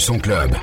Son club,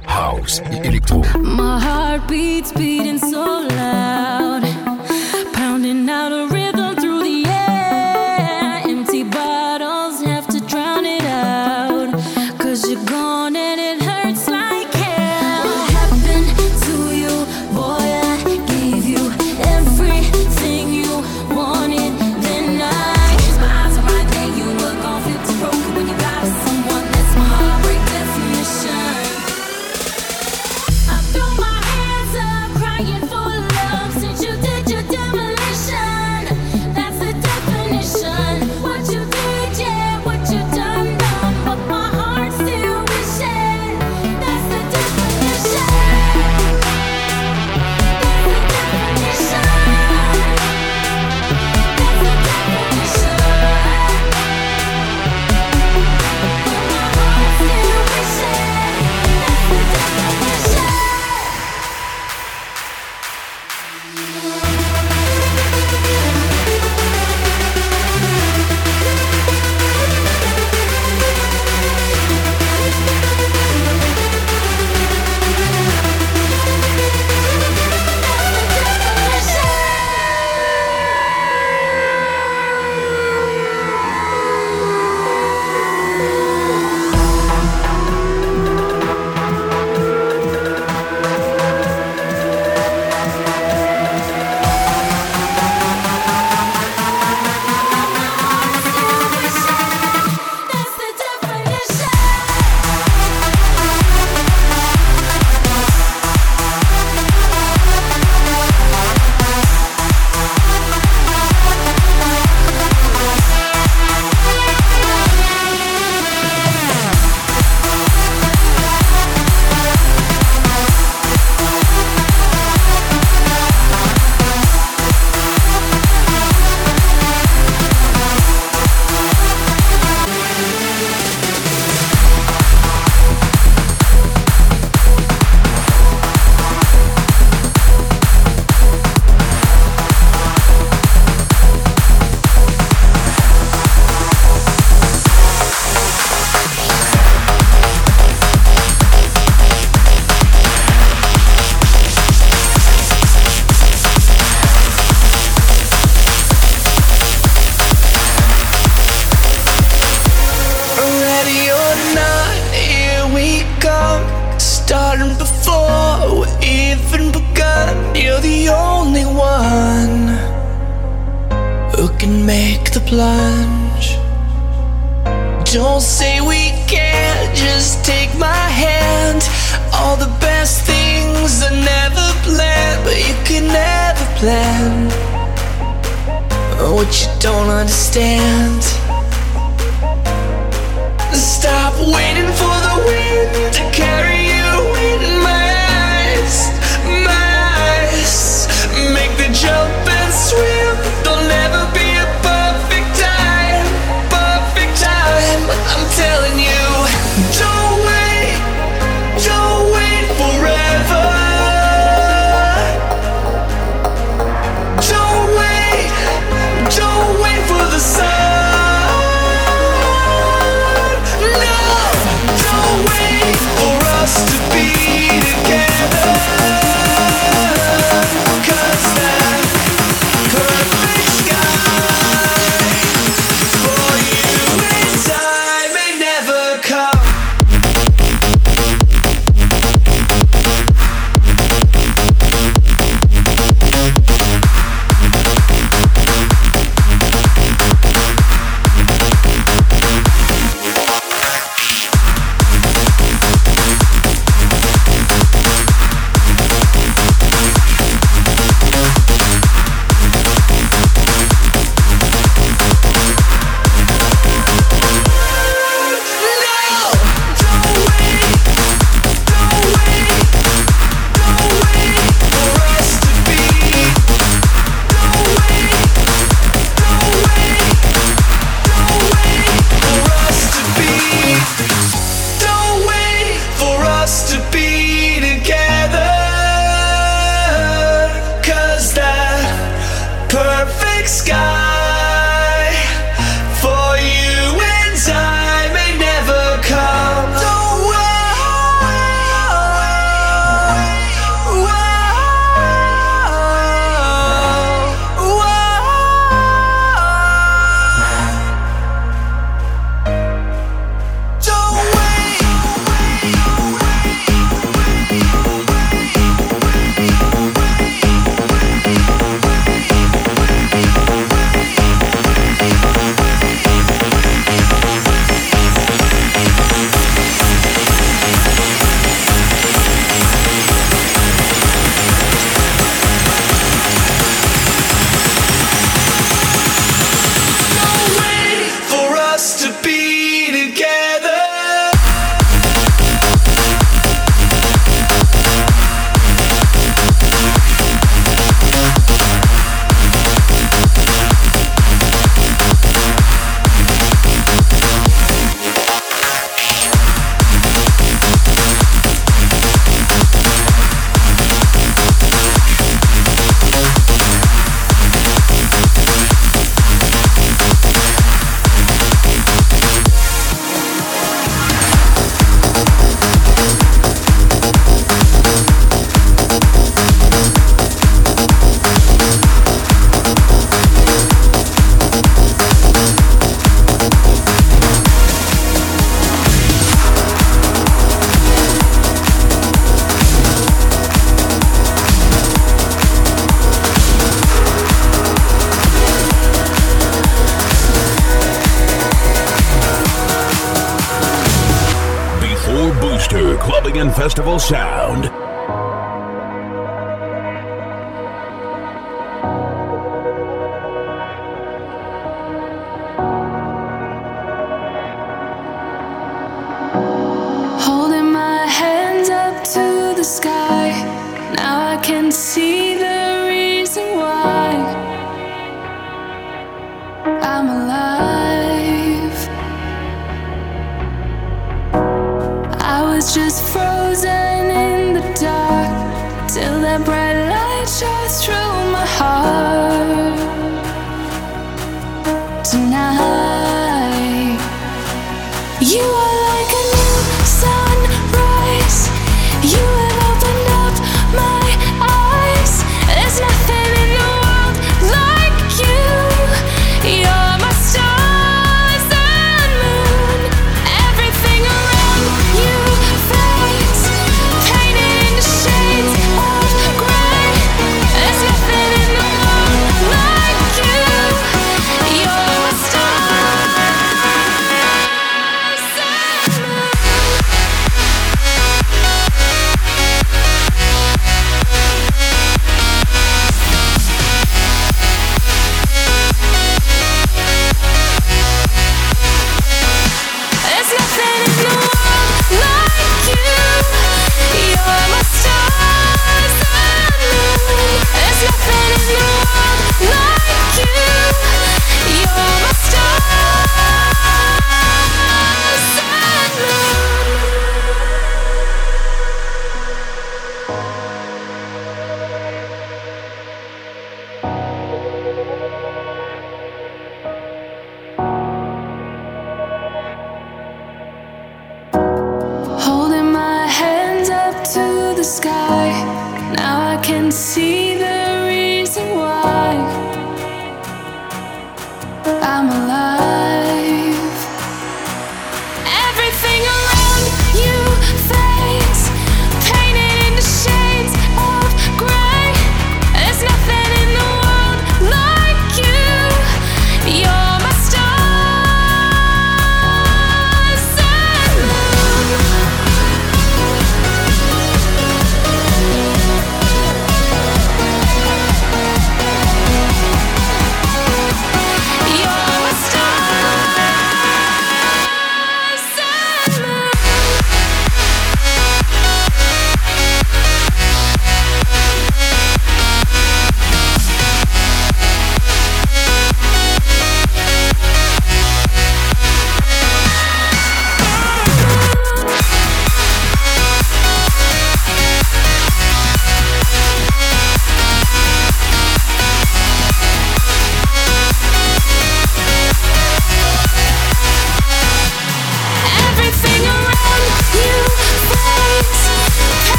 just frozen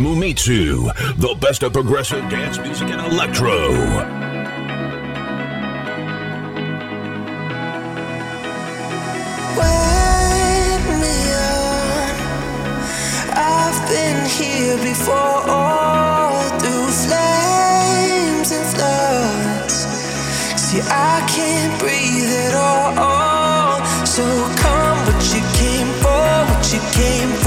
Mumitsu, the best of progressive dance music and electro. I've been here before, through flames and floods. See, I can't breathe at all. So come, what you came for, what you came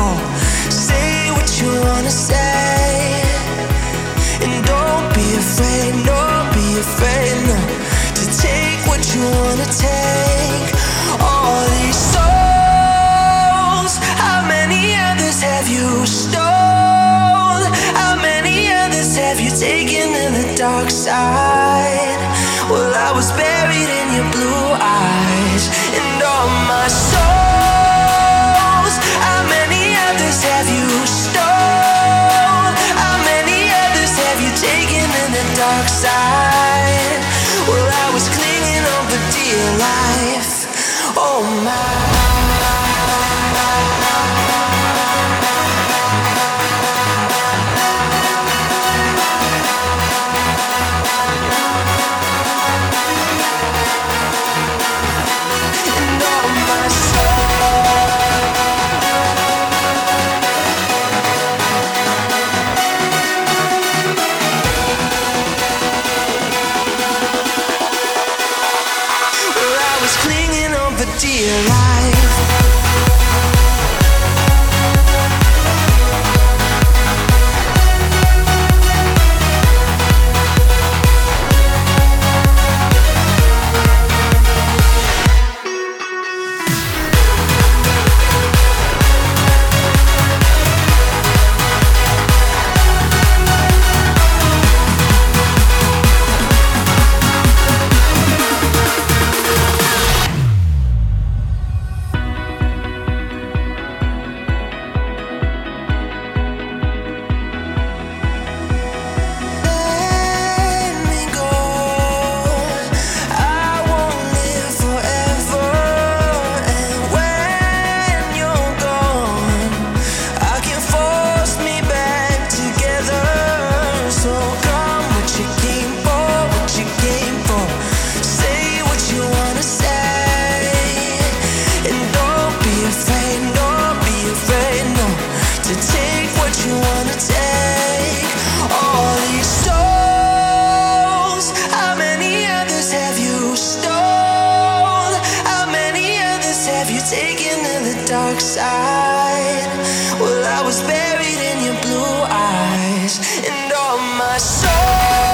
dark side? Well, I was buried in your blue dark side? Well, I was clinging on for dear life. Oh my. Taken to the dark side? Well, I was buried in your blue eyes, and all my soul.